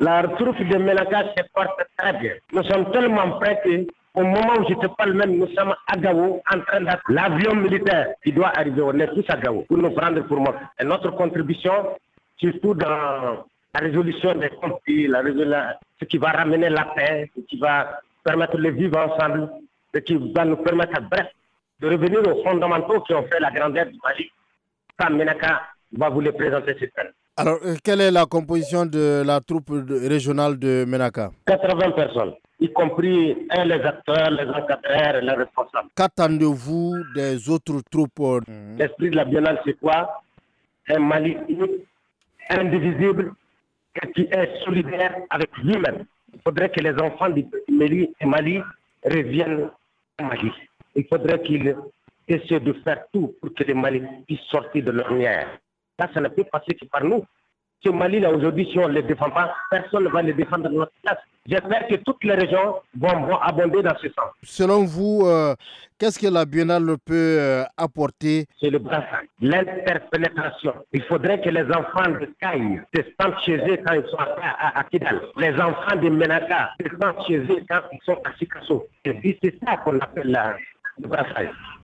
La troupe de Menaka se porte très bien. Nous sommes tellement prêts que au moment où je te parle même, nous sommes à Gao en train d'être l'avion militaire qui doit arriver. On est tous à Gao pour nous prendre pour moi. Et notre contribution, surtout dans la résolution des conflits, la ce qui va ramener la paix, ce qui va permettre de vivre ensemble, ce qui va nous permettre, bref, de revenir aux fondamentaux qui ont fait la grandeur du Mali. Ça, Menaka va vous les présenter cette année. Alors, euh, quelle est la composition de la troupe régionale de Menaka? 80 personnes, y compris les acteurs, les encadreurs, les responsables. Qu'attendez-vous des autres troupes? Mhm. L'esprit de la biennale, c'est quoi? Un Mali indivisible, qui est solidaire avec lui-même. Il faudrait que les enfants du Mali, Mali reviennent au Mali. Il faudrait qu'ils essaient de faire tout pour que les Mali puissent sortir de leur lumière. Ça, ça ne peut passer que par nous. Ce Mali-là, aujourd'hui, si on ne les défend pas, personne ne va les défendre dans notre place. J'espère que toutes les régions vont, abonder dans ce sens. Selon vous, euh, qu'est-ce que la Biennale peut euh, apporter? C'est le brassage, l'interpénétration. Il faudrait que les enfants de Caille se sentent chez eux quand ils sont à, Kidal. Les enfants de Menaka se sentent chez eux quand ils sont à Sikasso. Et c'est ça qu'on appelle le brassage.